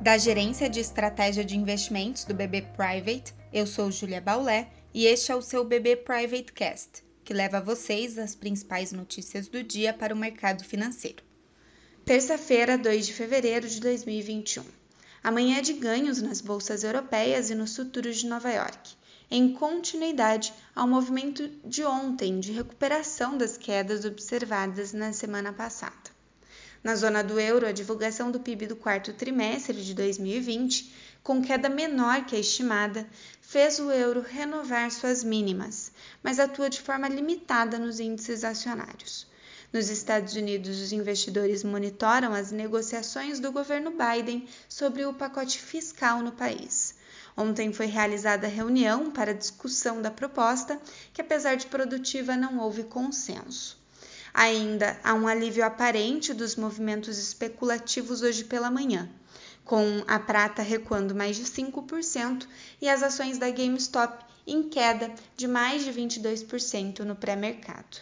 Da Gerência de Estratégia de Investimentos do BB Private, eu sou Julia Baulé e este é o seu BB Private Cast, que leva a vocês as principais notícias do dia para o mercado financeiro. Terça-feira, 2 de fevereiro de 2021. Amanhã é de ganhos nas bolsas europeias e nos futuros de Nova York, em continuidade ao movimento de ontem de recuperação das quedas observadas na semana passada. Na zona do euro, a divulgação do PIB do quarto trimestre de 2020, com queda menor que a estimada, fez o euro renovar suas mínimas, mas atua de forma limitada nos índices acionários. Nos Estados Unidos, os investidores monitoram as negociações do governo Biden sobre o pacote fiscal no país. Ontem foi realizada a reunião para discussão da proposta, que apesar de produtiva não houve consenso. Ainda há um alívio aparente dos movimentos especulativos hoje pela manhã, com a prata recuando mais de 5% e as ações da GameStop em queda de mais de 22% no pré-mercado.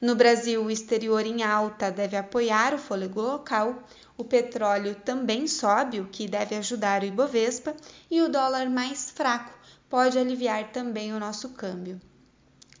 No Brasil, o exterior em alta deve apoiar o fôlego local, o petróleo também sobe, o que deve ajudar o Ibovespa, e o dólar mais fraco pode aliviar também o nosso câmbio.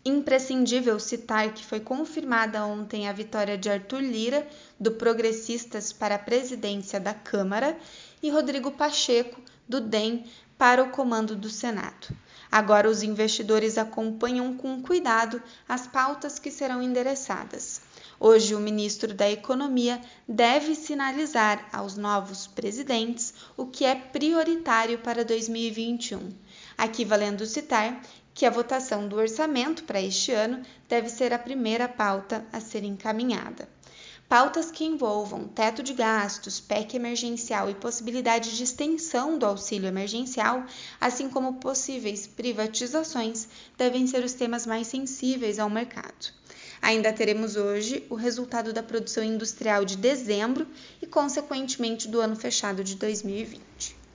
Imprescindível citar que foi confirmada ontem a vitória de Arthur Lira, do Progressistas, para a presidência da Câmara, e Rodrigo Pacheco, do DEM, para o comando do Senado. Agora, os investidores acompanham com cuidado as pautas que serão endereçadas. Hoje, o ministro da Economia deve sinalizar aos novos presidentes o que é prioritário para 2021. Aqui valendo citar que a votação do orçamento para este ano deve ser a primeira pauta a ser encaminhada. Pautas que envolvam teto de gastos, PEC emergencial e possibilidade de extensão do auxílio emergencial, assim como possíveis privatizações, devem ser os temas mais sensíveis ao mercado. Ainda teremos hoje o resultado da produção industrial de dezembro e, consequentemente, do ano fechado de 2020.